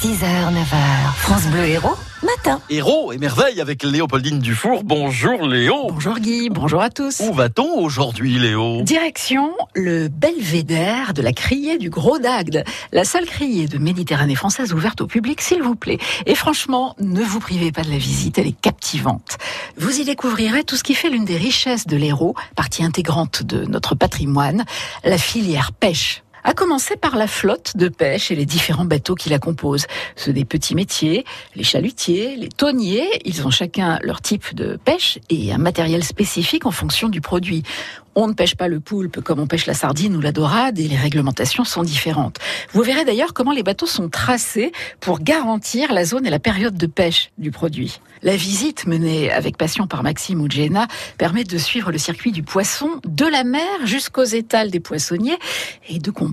6h, 9h. France Bleu Héros, matin. Héros et merveille avec Léopoldine Dufour. Bonjour Léo. Bonjour Guy, bonjour à tous. Où va-t-on aujourd'hui Léo? Direction le belvédère de la criée du Gros d'Agde, la seule criée de Méditerranée française ouverte au public, s'il vous plaît. Et franchement, ne vous privez pas de la visite, elle est captivante. Vous y découvrirez tout ce qui fait l'une des richesses de l'Hérault, partie intégrante de notre patrimoine, la filière pêche à commencer par la flotte de pêche et les différents bateaux qui la composent. Ceux des petits métiers, les chalutiers, les tonniers, ils ont chacun leur type de pêche et un matériel spécifique en fonction du produit. On ne pêche pas le poulpe comme on pêche la sardine ou la dorade et les réglementations sont différentes. Vous verrez d'ailleurs comment les bateaux sont tracés pour garantir la zone et la période de pêche du produit. La visite menée avec passion par Maxime ou Jenna permet de suivre le circuit du poisson de la mer jusqu'aux étals des poissonniers et de comprendre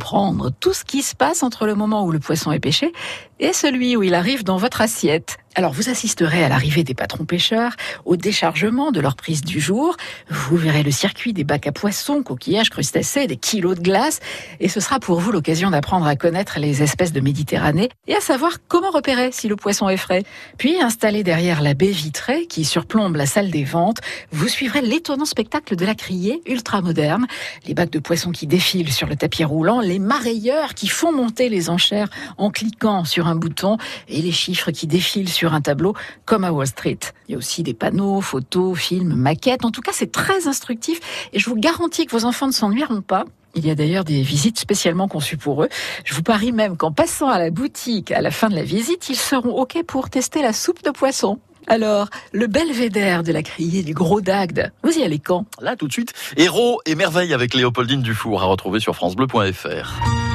tout ce qui se passe entre le moment où le poisson est pêché et celui où il arrive dans votre assiette. Alors vous assisterez à l'arrivée des patrons pêcheurs, au déchargement de leur prise du jour, vous verrez le circuit des bacs à poissons, coquillages, crustacés, des kilos de glace, et ce sera pour vous l'occasion d'apprendre à connaître les espèces de Méditerranée et à savoir comment repérer si le poisson est frais. Puis installé derrière la baie vitrée qui surplombe la salle des ventes, vous suivrez l'étonnant spectacle de la criée ultra moderne, les bacs de poissons qui défilent sur le tapis roulant, les marailleurs qui font monter les enchères en cliquant sur un bouton et les chiffres qui défilent sur un tableau comme à Wall Street. Il y a aussi des panneaux, photos, films, maquettes. En tout cas, c'est très instructif et je vous garantis que vos enfants ne s'ennuieront pas. Il y a d'ailleurs des visites spécialement conçues pour eux. Je vous parie même qu'en passant à la boutique à la fin de la visite, ils seront OK pour tester la soupe de poisson. Alors, le belvédère de la criée du Gros d'Agde, vous y allez quand? Là, tout de suite, Héros et merveille avec Léopoldine Dufour à retrouver sur francebleu.fr.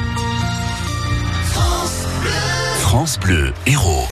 France Bleu Héros.